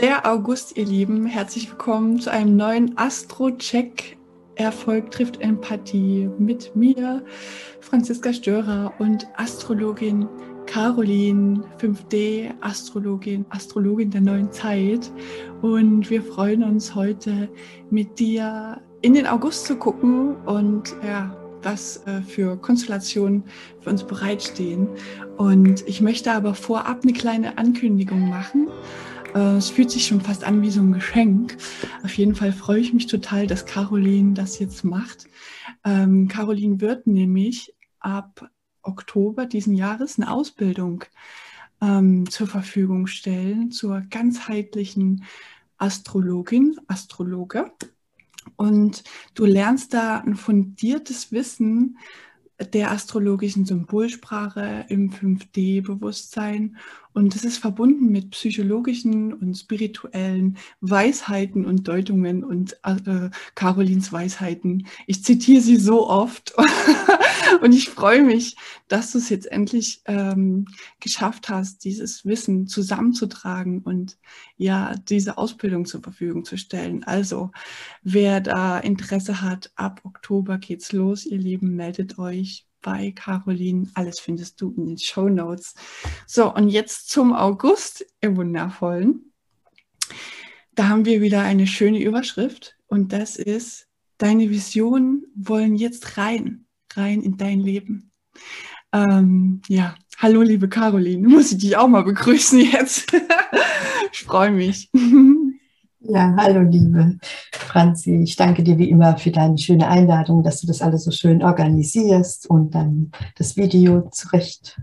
Der August, ihr Lieben, herzlich willkommen zu einem neuen Astro-Check. Erfolg trifft Empathie mit mir, Franziska Störer und Astrologin Caroline 5D, Astrologin, Astrologin der neuen Zeit. Und wir freuen uns heute mit dir in den August zu gucken und ja, was äh, für Konstellationen für uns bereitstehen. Und ich möchte aber vorab eine kleine Ankündigung machen. Äh, es fühlt sich schon fast an wie so ein Geschenk. Auf jeden Fall freue ich mich total, dass Caroline das jetzt macht. Ähm, Caroline wird nämlich ab Oktober diesen Jahres eine Ausbildung ähm, zur Verfügung stellen zur ganzheitlichen Astrologin, Astrologe. Und du lernst da ein fundiertes Wissen der astrologischen Symbolsprache im 5D-Bewusstsein. Und es ist verbunden mit psychologischen und spirituellen Weisheiten und Deutungen und äh, Carolins Weisheiten. Ich zitiere sie so oft und ich freue mich, dass du es jetzt endlich ähm, geschafft hast, dieses Wissen zusammenzutragen und ja, diese Ausbildung zur Verfügung zu stellen. Also, wer da Interesse hat, ab Oktober geht's los, ihr Lieben, meldet euch bei Caroline. Alles findest du in den Show Notes. So, und jetzt zum August, ihr Wundervollen. Da haben wir wieder eine schöne Überschrift und das ist, deine Visionen wollen jetzt rein, rein in dein Leben. Ähm, ja, hallo liebe Caroline, muss ich dich auch mal begrüßen jetzt. ich freue mich. Ja, hallo liebe Franzi. Ich danke dir wie immer für deine schöne Einladung, dass du das alles so schön organisierst und dann das Video zurecht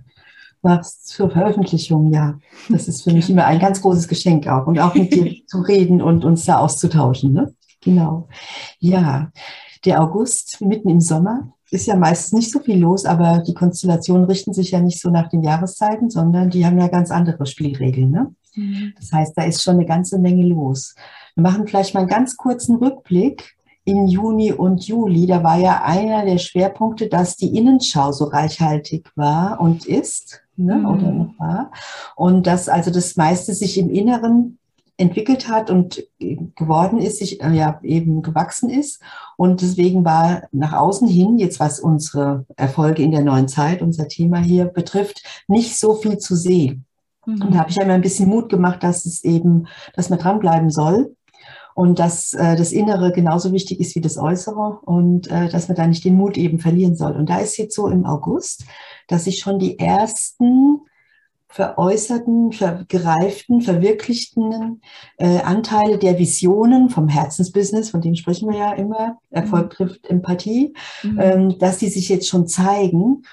machst zur Veröffentlichung. Ja, das ist für mich immer ein ganz großes Geschenk auch und auch mit dir zu reden und uns da auszutauschen. Ne? Genau. Ja, der August mitten im Sommer ist ja meistens nicht so viel los, aber die Konstellationen richten sich ja nicht so nach den Jahreszeiten, sondern die haben ja ganz andere Spielregeln. Ne? Mhm. Das heißt, da ist schon eine ganze Menge los. Wir machen vielleicht mal einen ganz kurzen Rückblick in Juni und Juli. Da war ja einer der Schwerpunkte, dass die Innenschau so reichhaltig war und ist. Ne, mhm. oder noch war. Und dass also das meiste sich im Inneren entwickelt hat und geworden ist, sich äh, ja eben gewachsen ist. Und deswegen war nach außen hin, jetzt was unsere Erfolge in der neuen Zeit, unser Thema hier betrifft, nicht so viel zu sehen. Mhm. Und da habe ich einmal ein bisschen Mut gemacht, dass es eben, dass man dranbleiben soll und dass äh, das Innere genauso wichtig ist wie das Äußere und äh, dass man da nicht den Mut eben verlieren soll. Und da ist jetzt so im August, dass ich schon die ersten veräußerten, gereiften, verwirklichten äh, Anteile der Visionen vom Herzensbusiness, von dem sprechen wir ja immer, Erfolg mhm. trifft Empathie, mhm. ähm, dass die sich jetzt schon zeigen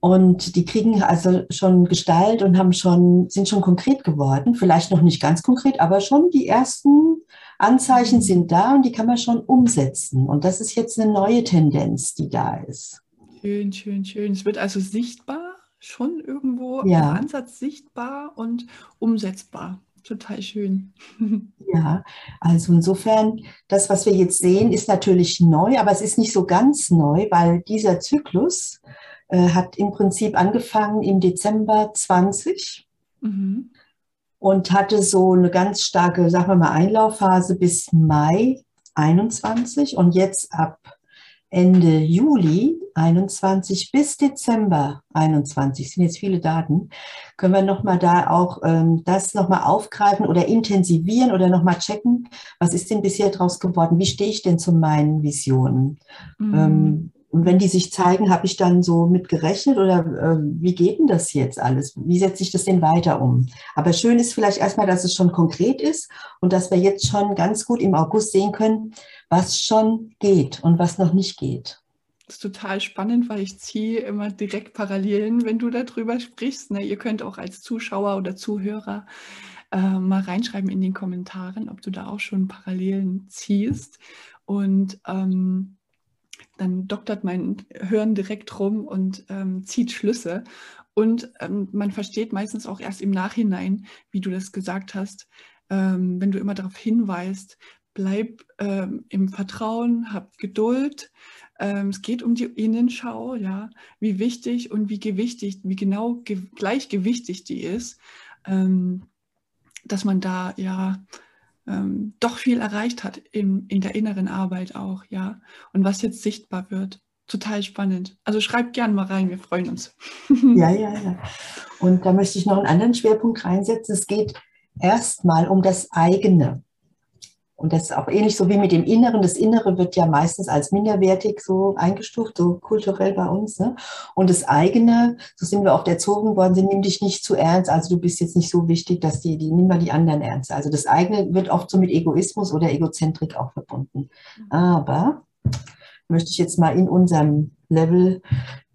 und die kriegen also schon Gestalt und haben schon, sind schon konkret geworden, vielleicht noch nicht ganz konkret, aber schon die ersten Anzeichen sind da und die kann man schon umsetzen. Und das ist jetzt eine neue Tendenz, die da ist. Schön, schön, schön. Es wird also sichtbar schon irgendwo ja. im Ansatz sichtbar und umsetzbar. Total schön. Ja, also insofern, das, was wir jetzt sehen, ist natürlich neu, aber es ist nicht so ganz neu, weil dieser Zyklus äh, hat im Prinzip angefangen im Dezember 20 mhm. Und hatte so eine ganz starke, sagen wir mal, Einlaufphase bis Mai 21 und jetzt ab Ende Juli 21 bis Dezember 21, sind jetzt viele Daten, können wir nochmal da auch ähm, das nochmal aufgreifen oder intensivieren oder nochmal checken, was ist denn bisher draus geworden, wie stehe ich denn zu meinen Visionen? Mhm. Ähm, und wenn die sich zeigen, habe ich dann so mit gerechnet oder äh, wie geht denn das jetzt alles? Wie setze ich das denn weiter um? Aber schön ist vielleicht erstmal, dass es schon konkret ist und dass wir jetzt schon ganz gut im August sehen können, was schon geht und was noch nicht geht. Das ist total spannend, weil ich ziehe immer direkt Parallelen, wenn du darüber sprichst. Ne? Ihr könnt auch als Zuschauer oder Zuhörer äh, mal reinschreiben in den Kommentaren, ob du da auch schon Parallelen ziehst. Und ähm, dann doktert mein Hören direkt rum und ähm, zieht Schlüsse. Und ähm, man versteht meistens auch erst im Nachhinein, wie du das gesagt hast, ähm, wenn du immer darauf hinweist, bleib ähm, im Vertrauen, hab Geduld. Ähm, es geht um die Innenschau, ja, wie wichtig und wie gewichtig, wie genau ge gleichgewichtig die ist, ähm, dass man da ja ähm, doch viel erreicht hat in, in der inneren Arbeit auch, ja. Und was jetzt sichtbar wird. Total spannend. Also schreibt gern mal rein, wir freuen uns. Ja, ja, ja. Und da möchte ich noch einen anderen Schwerpunkt reinsetzen. Es geht erstmal um das eigene. Und das ist auch ähnlich so wie mit dem Inneren. Das Innere wird ja meistens als minderwertig so eingestuft, so kulturell bei uns. Ne? Und das eigene, so sind wir oft erzogen worden, sie nehmen dich nicht zu ernst, also du bist jetzt nicht so wichtig, dass die, die nimm mal die anderen ernst. Also das eigene wird oft so mit Egoismus oder Egozentrik auch verbunden. Mhm. Aber möchte ich jetzt mal in unserem Level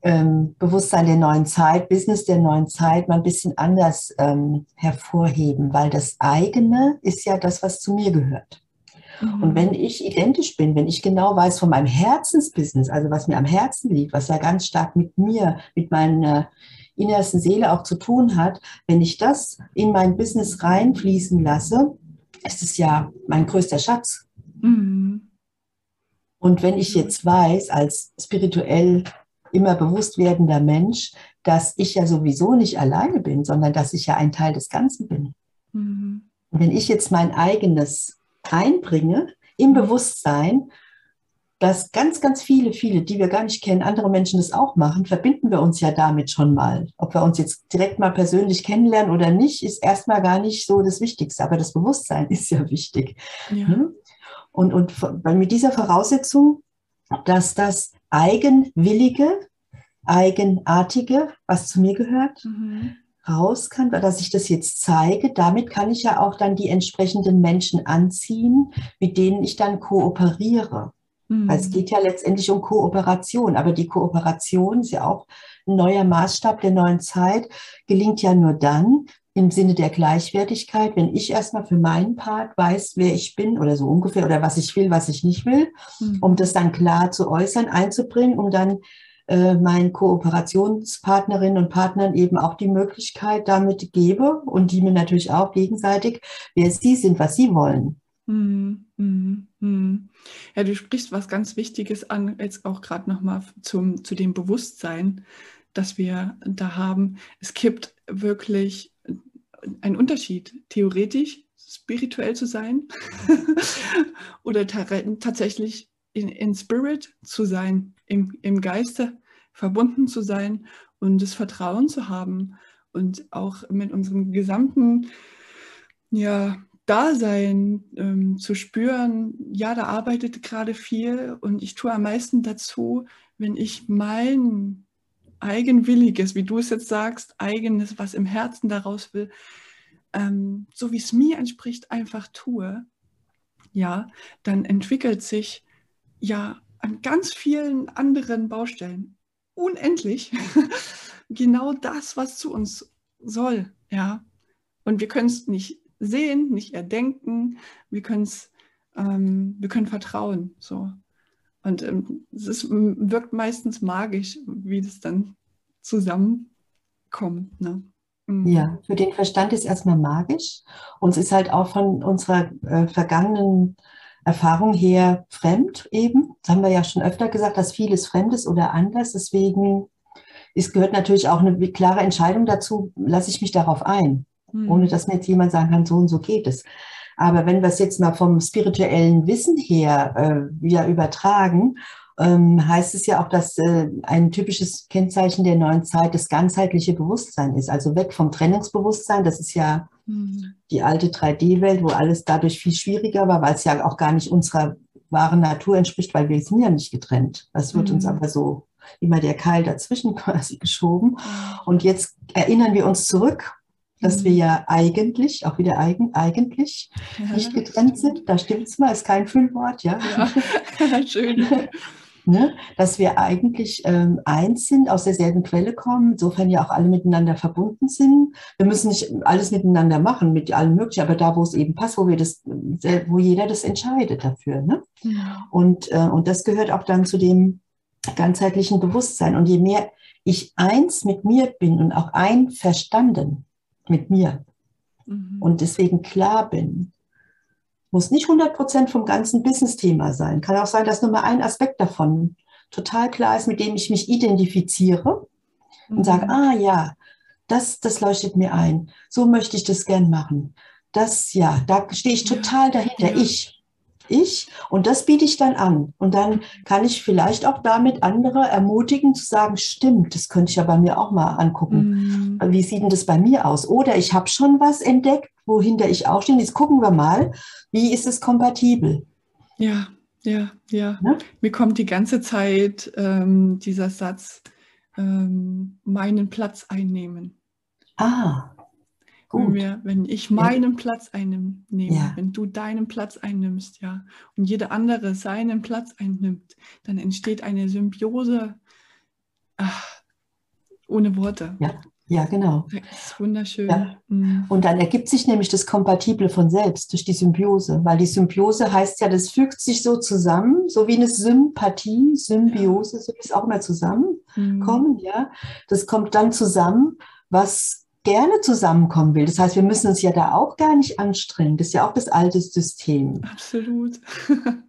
ähm, Bewusstsein der neuen Zeit, Business der neuen Zeit mal ein bisschen anders ähm, hervorheben, weil das eigene ist ja das, was zu mir gehört. Mhm. Und wenn ich identisch bin, wenn ich genau weiß von meinem Herzensbusiness, also was mir am Herzen liegt, was ja ganz stark mit mir, mit meiner innersten Seele auch zu tun hat, wenn ich das in mein Business reinfließen lasse, ist es ja mein größter Schatz. Mhm. Und wenn ich jetzt weiß, als spirituell immer bewusst werdender Mensch, dass ich ja sowieso nicht alleine bin, sondern dass ich ja ein Teil des Ganzen bin. Mhm. Und wenn ich jetzt mein eigenes einbringe im Bewusstsein, dass ganz, ganz viele, viele, die wir gar nicht kennen, andere Menschen das auch machen, verbinden wir uns ja damit schon mal. Ob wir uns jetzt direkt mal persönlich kennenlernen oder nicht, ist erstmal gar nicht so das Wichtigste. Aber das Bewusstsein ist ja wichtig. Ja. Hm? Und, und mit dieser Voraussetzung, dass das eigenwillige, eigenartige, was zu mir gehört, mhm raus kann, dass ich das jetzt zeige, damit kann ich ja auch dann die entsprechenden Menschen anziehen, mit denen ich dann kooperiere. Mhm. Weil es geht ja letztendlich um Kooperation, aber die Kooperation ist ja auch ein neuer Maßstab der neuen Zeit, gelingt ja nur dann im Sinne der Gleichwertigkeit, wenn ich erstmal für meinen Part weiß, wer ich bin oder so ungefähr oder was ich will, was ich nicht will, mhm. um das dann klar zu äußern, einzubringen, um dann äh, meinen Kooperationspartnerinnen und Partnern eben auch die Möglichkeit damit gebe und die mir natürlich auch gegenseitig, wer sie sind, was sie wollen. Hm, hm, hm. Ja, du sprichst was ganz Wichtiges an, jetzt auch gerade nochmal zu dem Bewusstsein, das wir da haben. Es gibt wirklich einen Unterschied, theoretisch spirituell zu sein oder tatsächlich in, in Spirit zu sein, im, im Geiste verbunden zu sein und das Vertrauen zu haben und auch mit unserem gesamten ja, Dasein ähm, zu spüren, ja, da arbeitet gerade viel und ich tue am meisten dazu, wenn ich mein eigenwilliges, wie du es jetzt sagst, eigenes, was im Herzen daraus will, ähm, so wie es mir entspricht, einfach tue, ja, dann entwickelt sich ja an ganz vielen anderen Baustellen unendlich genau das, was zu uns soll, ja. Und wir können es nicht sehen, nicht erdenken, wir können es, ähm, wir können vertrauen, so. Und ähm, es ist, wirkt meistens magisch, wie das dann zusammenkommt. Ne? Mhm. Ja, für den Verstand ist erstmal magisch. Uns ist halt auch von unserer äh, vergangenen Erfahrung her fremd eben. Das haben wir ja schon öfter gesagt, dass vieles fremd ist oder anders. Deswegen es gehört natürlich auch eine klare Entscheidung dazu, lasse ich mich darauf ein, mhm. ohne dass mir jetzt jemand sagen kann, so und so geht es. Aber wenn wir es jetzt mal vom spirituellen Wissen her äh, wieder übertragen ähm, heißt es ja auch, dass äh, ein typisches Kennzeichen der neuen Zeit das ganzheitliche Bewusstsein ist. Also weg vom Trennungsbewusstsein, das ist ja mhm. die alte 3D-Welt, wo alles dadurch viel schwieriger war, weil es ja auch gar nicht unserer wahren Natur entspricht, weil wir sind ja nicht getrennt. Das wird mhm. uns aber so immer der Keil dazwischen quasi geschoben. Und jetzt erinnern wir uns zurück dass wir mhm. ja eigentlich, auch wieder eigen, eigentlich ja, nicht getrennt sind. Da stimmt es mal, ist kein Füllwort, ja. ja. Schön. ne, dass wir eigentlich ähm, eins sind, aus derselben Quelle kommen, insofern ja auch alle miteinander verbunden sind. Wir müssen nicht alles miteinander machen, mit allem Möglichen, aber da, wo es eben passt, wo wir das, wo jeder das entscheidet dafür. Ne? Ja. Und, äh, und das gehört auch dann zu dem ganzheitlichen Bewusstsein. Und je mehr ich eins mit mir bin und auch einverstanden mit mir mhm. und deswegen klar bin, muss nicht 100% vom ganzen Business-Thema sein. Kann auch sein, dass nur mal ein Aspekt davon total klar ist, mit dem ich mich identifiziere mhm. und sage, ah ja, das, das leuchtet mir ein. So möchte ich das gern machen. das, ja, da stehe ich total dahinter. Ich. Ich. Und das biete ich dann an. Und dann kann ich vielleicht auch damit andere ermutigen zu sagen, stimmt, das könnte ich ja bei mir auch mal angucken. Mhm. Wie sieht denn das bei mir aus? Oder ich habe schon was entdeckt, wohinter ich auch stehe. Jetzt gucken wir mal, wie ist es kompatibel? Ja, ja, ja. Ne? Mir kommt die ganze Zeit ähm, dieser Satz, ähm, meinen Platz einnehmen. Ah, Wenn, gut. wir, wenn ich meinen Platz einnehme, Ja. wenn du deinen Platz einnimmst, ja, und jeder andere seinen Platz einnimmt, dann entsteht eine Symbiose ach, ohne Worte. Ja, ja, genau. Das ist wunderschön. Ja. Mhm. Und dann ergibt sich nämlich das Kompatible von selbst durch die Symbiose, weil die Symbiose heißt ja, das fügt sich so zusammen, so wie eine Sympathie, Symbiose, so ist auch immer zusammenkommen, Mhm. ja. Das kommt dann zusammen, was gerne zusammenkommen will. Das heißt, wir müssen uns ja da auch gar nicht anstrengen. Das ist ja auch das alte System. Absolut.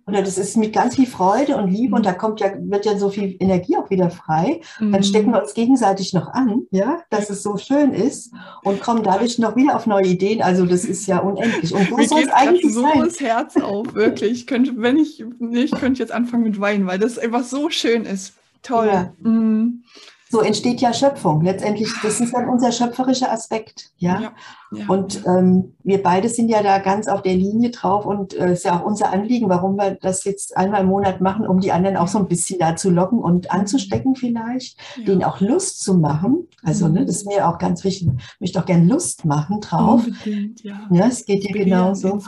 Oder das ist mit ganz viel Freude und Liebe Mhm. und da kommt ja, wird ja so viel Energie auch wieder frei. Dann Mhm. stecken wir uns gegenseitig noch an, ja, dass es so schön ist und kommen dadurch noch wieder auf neue Ideen. Also das ist ja unendlich. Und Mir soll es eigentlich so sein. das Herz auf, wirklich. Ich könnte, wenn ich, nee, ich könnte jetzt anfangen mit Weinen, weil das einfach so schön ist. Toll. Ja. Mhm. So entsteht ja Schöpfung. Letztendlich, das ist dann unser schöpferischer Aspekt, ja. Ja, ja. Und ähm, wir beide sind ja da ganz auf der Linie drauf und äh, ist ja auch unser Anliegen, warum wir das jetzt einmal im Monat machen, um die anderen auch so ein bisschen da zu locken und anzustecken vielleicht, ja. denen auch Lust zu machen. Also, ne, das ist mir auch ganz wichtig. Ich möchte auch gerne Lust machen drauf. Unbedingt, ja. Ja, es geht dir genauso.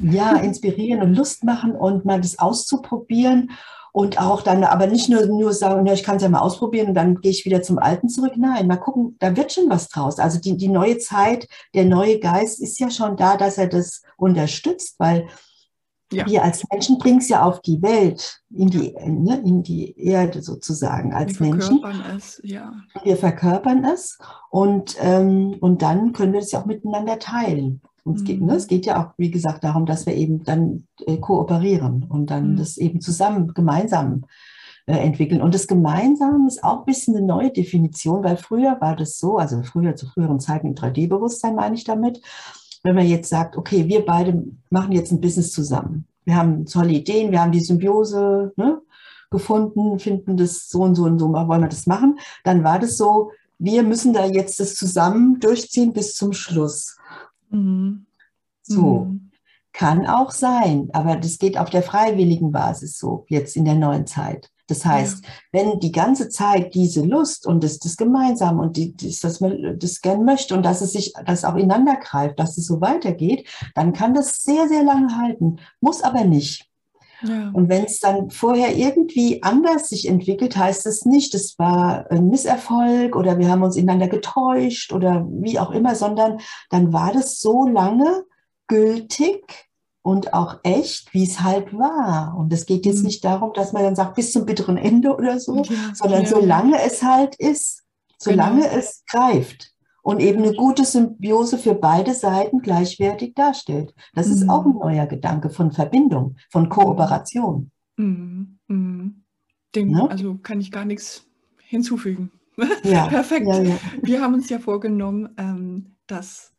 Ja, inspirieren und Lust machen und mal das auszuprobieren und auch dann, aber nicht nur, nur sagen, ich kann es ja mal ausprobieren und dann gehe ich wieder zum Alten zurück. Nein, mal gucken, da wird schon was draus. Also die, die neue Zeit, der neue Geist ist ja schon da, dass er das unterstützt, weil Ja. wir als Menschen bringen es ja auf die Welt, in die, ne, in die Erde sozusagen als Wir Menschen. verkörpern es, ja. Wir verkörpern es und, ähm, und dann können wir es ja auch miteinander teilen. Und es, geht, Mhm. ne, es geht ja auch, wie gesagt, darum, dass wir eben dann äh, kooperieren und dann Mhm. das eben zusammen, gemeinsam äh, entwickeln. Und das Gemeinsam ist auch ein bisschen eine neue Definition, weil früher war das so, also früher zu früheren Zeiten im 3D-Bewusstsein meine ich damit, wenn man jetzt sagt, okay, wir beide machen jetzt ein Business zusammen. Wir haben tolle Ideen, wir haben die Symbiose ne, gefunden, finden das so und so und so, wollen wir das machen. Dann war das so, wir müssen da jetzt das zusammen durchziehen bis zum Schluss. Mhm. So. Mhm. Kann auch sein, aber das geht auf der freiwilligen Basis so, jetzt in der neuen Zeit. Das heißt, wenn die ganze Zeit diese Lust und das, das Gemeinsam und die, das, dass man das gern möchte und dass es sich, das auch ineinander greift, dass es so weitergeht, dann kann das sehr, sehr lange halten. Muss aber nicht. Ja. Und wenn es dann vorher irgendwie anders sich entwickelt, heißt es nicht, es war ein Misserfolg oder wir haben uns ineinander getäuscht oder wie auch immer, sondern dann war das so lange gültig und auch echt, wie es halt war. Und es geht jetzt Mhm. nicht darum, dass man dann sagt, bis zum bitteren Ende oder so, Ja, sondern ja, solange es halt ist, solange Genau. es greift und eben eine gute Symbiose für beide Seiten gleichwertig darstellt. Das ist Mhm. auch ein neuer Gedanke von Verbindung, von Kooperation. Mhm. Mhm. Dem, Ne? Also kann ich gar nichts hinzufügen. Ja, Perfekt. ja, ja. Wir haben uns ja vorgenommen, ähm, das,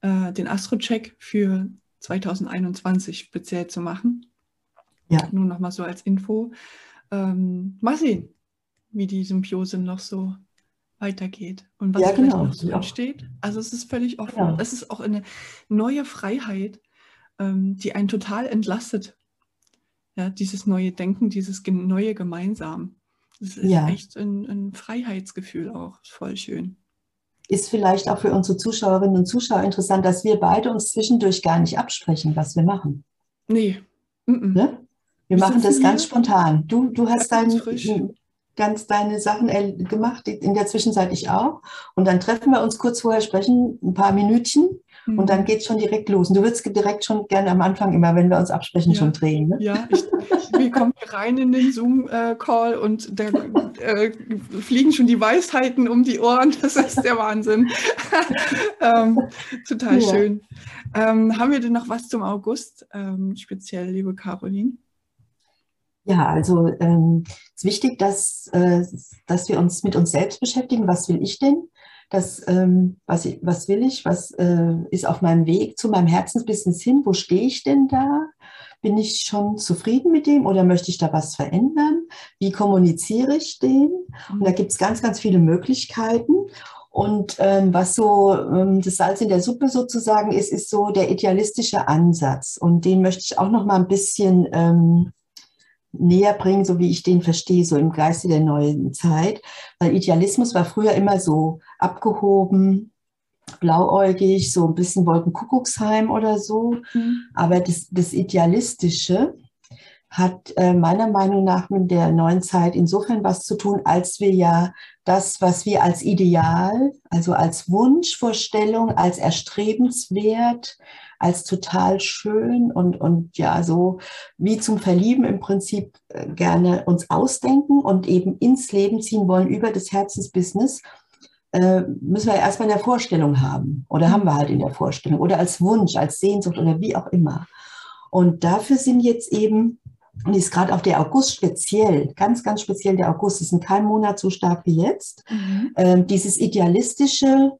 äh, den Astro-Check für 2021 speziell zu machen. Ja. Nur noch mal so als Info. Ähm, mal sehen, wie die Symbiose noch so weitergeht und was Ja, vielleicht genau. noch so Ja. entsteht. Also es ist völlig offen. Genau. Es ist auch eine neue Freiheit, ähm, die einen total entlastet. Ja, dieses neue Denken, dieses neue Gemeinsam. Das ist Ja. echt ein, ein Freiheitsgefühl auch. Voll schön. Ist vielleicht auch für unsere Zuschauerinnen und Zuschauer interessant, dass wir beide uns zwischendurch gar nicht absprechen, was wir machen. Nee. Mm-mm. Ne? Wir Wir machen das ganz spontan. Du, du hast dein. Ganz deine Sachen gemacht, in der Zwischenzeit ich auch. Und dann treffen wir uns kurz vorher, sprechen ein paar Minütchen und dann Mhm. geht es schon direkt los. Und du würdest direkt schon gerne am Anfang immer, wenn wir uns absprechen, Ja. schon drehen. Ne? Ja, ich, wir kommen hier rein in den Zoom-Call und da äh, fliegen schon die Weisheiten um die Ohren. Das ist der Wahnsinn. ähm, total Ja. schön. Ähm, haben wir denn noch was zum August, ähm, speziell, liebe Caroline? Ja, also ähm, es ist wichtig, dass, äh, dass wir uns mit uns selbst beschäftigen. Was will ich denn? dass, ähm, was, ich, was will ich, was äh, ist auf meinem Weg zu meinem Herzensbusiness hin, wo stehe ich denn da? Bin ich schon zufrieden mit dem oder möchte ich da was verändern? Wie kommuniziere ich den? Und da gibt es ganz, ganz viele Möglichkeiten. Und ähm, was so ähm, das Salz in der Suppe sozusagen ist, ist so der idealistische Ansatz. Und den möchte ich auch noch mal ein bisschen ähm, näher bringen, so wie ich den verstehe, so im Geiste der neuen Zeit. Weil Idealismus war früher immer so abgehoben, blauäugig, so ein bisschen Wolkenkuckucksheim oder so. Mhm. Aber das, das Idealistische hat äh, meiner Meinung nach mit der neuen Zeit insofern was zu tun, als wir ja das, was wir als Ideal, also als Wunschvorstellung, als erstrebenswert, als total schön und, und ja, so wie zum Verlieben im Prinzip äh, gerne uns ausdenken und eben ins Leben ziehen wollen über das Herzensbusiness, äh, müssen wir erstmal in der Vorstellung haben oder haben wir halt in der Vorstellung oder als Wunsch, als Sehnsucht oder wie auch immer. Und dafür sind jetzt eben und ist gerade auch der August speziell, ganz, ganz speziell der August, ist in keinem Monat so stark wie jetzt. Mhm. Ähm, dieses idealistische,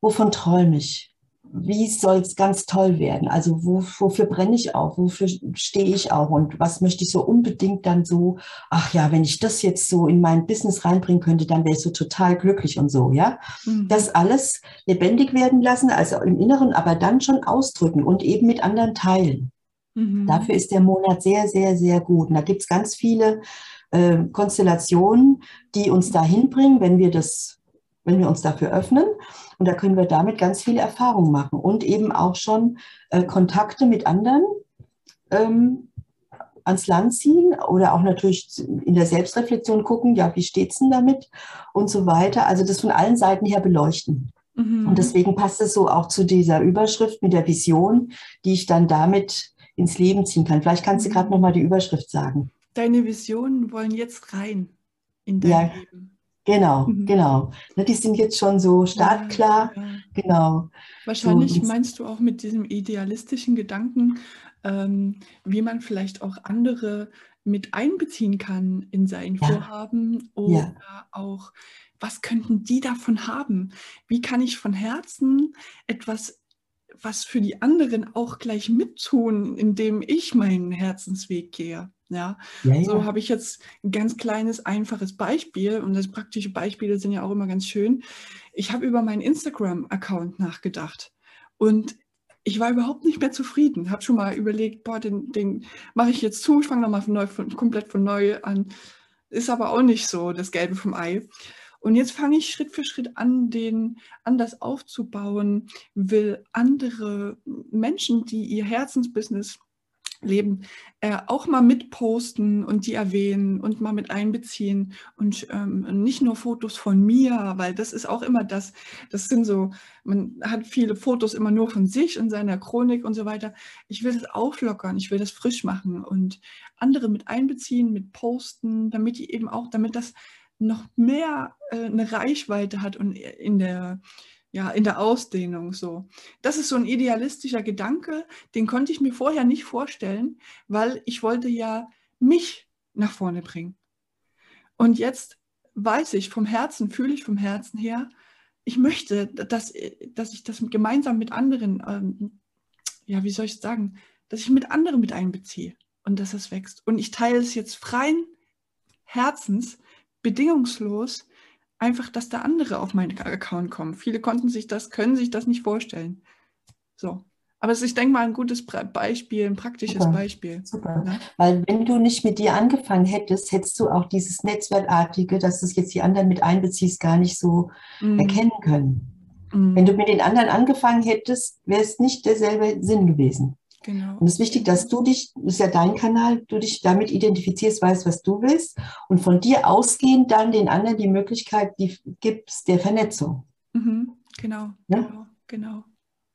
wovon träume ich? Wie soll es ganz toll werden? Also wo, wofür brenne ich auch? Wofür stehe ich auch? Und was möchte ich so unbedingt dann so, ach ja, wenn ich das jetzt so in mein Business reinbringen könnte, dann wäre ich so total glücklich und so, ja. Mhm. Das alles lebendig werden lassen, also im Inneren, aber dann schon ausdrücken und eben mit anderen teilen. Mhm. Dafür ist der Monat sehr, sehr, sehr gut. Und da gibt es ganz viele äh, Konstellationen, die uns dahin bringen, wenn wir das, wenn wir uns dafür öffnen. Und da können wir damit ganz viele Erfahrungen machen und eben auch schon äh, Kontakte mit anderen ähm, ans Land ziehen oder auch natürlich in der Selbstreflexion gucken, ja, wie steht es denn damit und so weiter. Also das von allen Seiten her beleuchten. Mhm. Und deswegen passt es so auch zu dieser Überschrift mit der Vision, die ich dann damit ins Leben ziehen kann. Vielleicht kannst du gerade noch mal die Überschrift sagen. Deine Visionen wollen jetzt rein in dein ja, Leben. Genau, mhm. genau. Ne, die sind jetzt schon so startklar. Ja, ja. Genau. Wahrscheinlich so, meinst du auch mit diesem idealistischen Gedanken, ähm, wie man vielleicht auch andere mit einbeziehen kann in sein Vorhaben oder auch, was könnten die davon haben? Wie kann ich von Herzen etwas was für die anderen auch gleich mittun, indem ich meinen Herzensweg gehe. Ja, ja, ja. so habe ich jetzt ein ganz kleines, einfaches Beispiel und das praktische Beispiele sind ja auch immer ganz schön. Ich habe über meinen Instagram-Account nachgedacht und ich war überhaupt nicht mehr zufrieden. Habe schon mal überlegt, boah, den, den mache ich jetzt zu, ich fange nochmal von neu, von, komplett von neu an. Ist aber auch nicht so das Gelbe vom Ei. Und jetzt fange ich Schritt für Schritt an, den anders aufzubauen, will andere Menschen, die ihr Herzensbusiness leben, äh, auch mal mitposten und die erwähnen und mal mit einbeziehen und ähm, nicht nur Fotos von mir, weil das ist auch immer das, das sind so, man hat viele Fotos immer nur von sich und seiner Chronik und so weiter. Ich will das auflockern, ich will das frisch machen und andere mit einbeziehen, mit posten, damit die eben auch, damit das noch mehr äh, eine Reichweite hat und in der, ja, in der Ausdehnung so. Das ist so ein idealistischer Gedanke, den konnte ich mir vorher nicht vorstellen, weil ich wollte ja mich nach vorne bringen. Und jetzt weiß ich vom Herzen, fühle ich vom Herzen her, ich möchte, dass, dass ich das gemeinsam mit anderen, ähm, ja, wie soll ich sagen, dass ich mit anderen mit einbeziehe und dass es wächst. Und ich teile es jetzt freien Herzens bedingungslos einfach, dass da andere auf meinen Account kommen. Viele konnten sich das, können sich das nicht vorstellen. So. Aber es ist, ich denke mal, ein gutes Beispiel, ein praktisches super, Beispiel. Super. Ja? Weil wenn du nicht mit dir angefangen hättest, hättest du auch dieses Netzwerkartige, dass du es jetzt die anderen mit einbeziehst, gar nicht so mm. erkennen können. Mm. Wenn du mit den anderen angefangen hättest, wäre es nicht derselbe Sinn gewesen. Genau. Und es ist wichtig, dass du dich, das ist ja dein Kanal, du dich damit identifizierst, weißt, was du willst und von dir ausgehend dann den anderen die Möglichkeit die gibst der Vernetzung. Mhm. Genau, ja? genau, genau.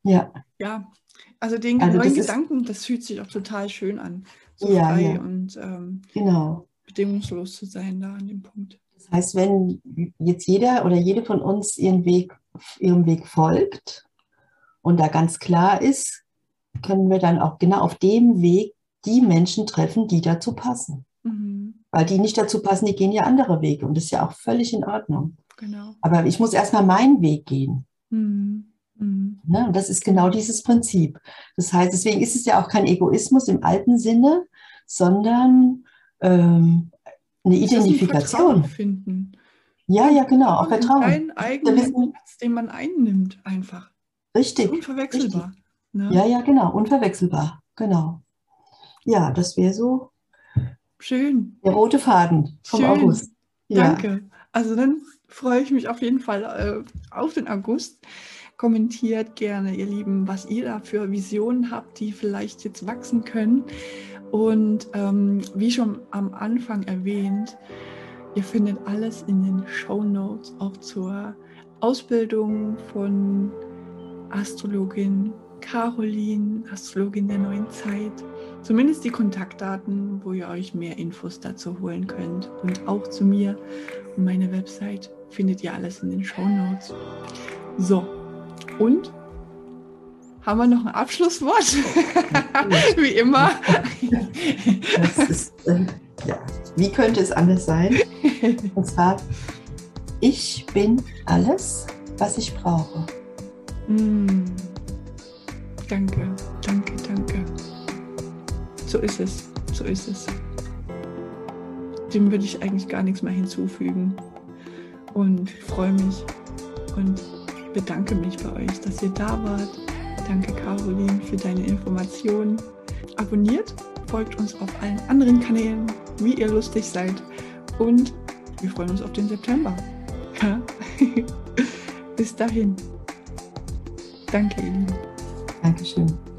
Ja. Ja, also den also neuen das Gedanken, das fühlt sich auch total schön an, so ja, frei ja. und ähm, genau. bedingungslos zu sein da an dem Punkt. Das heißt, wenn jetzt jeder oder jede von uns ihren Weg, ihrem Weg folgt und da ganz klar ist, können wir dann auch genau auf dem Weg die Menschen treffen, die dazu passen. Mhm. Weil die nicht dazu passen, die gehen ja andere Wege und das ist ja auch völlig in Ordnung. genau. Aber ich muss erstmal meinen Weg gehen. Mhm. Mhm. Ne? Und das ist genau dieses Prinzip. Das heißt, deswegen ist es ja auch kein Egoismus im alten Sinne, sondern ähm, eine ein Identifikation. Finden. Ja, ja, genau, auch Vertrauen. Deinen eigenen Platz, den man einnimmt, einfach. Richtig. Unverwechselbar. Ne? Ja, ja, genau, unverwechselbar. Genau. Ja, das wäre so Schön. der rote Faden vom Schön. August. Ja. Danke. Also dann freue ich mich auf jeden Fall äh, auf den August. Kommentiert gerne, ihr Lieben, was ihr da für Visionen habt, die vielleicht jetzt wachsen können. Und ähm, wie schon am Anfang erwähnt, ihr findet alles in den Show Notes auch zur Ausbildung von Astrologin Caroline, Astrologin der neuen Zeit. Zumindest die Kontaktdaten, wo ihr euch mehr Infos dazu holen könnt. Und auch zu mir und meine Website findet ihr alles in den Show Notes. So, und haben wir noch ein Abschlusswort? Wie immer. Ist, äh, ja. Wie könnte es anders sein? Und zwar, ich bin alles, was ich brauche. Mm. Danke, danke, danke. So ist es, so ist es. Dem würde ich eigentlich gar nichts mehr hinzufügen. Und freue mich und bedanke mich bei euch, dass ihr da wart. Danke, Caroline, für deine Informationen. Abonniert, folgt uns auf allen anderen Kanälen, wie ihr lustig seid. Und wir freuen uns auf den September. Ja? Bis dahin. Danke, ihr Lieben. Dankeschön.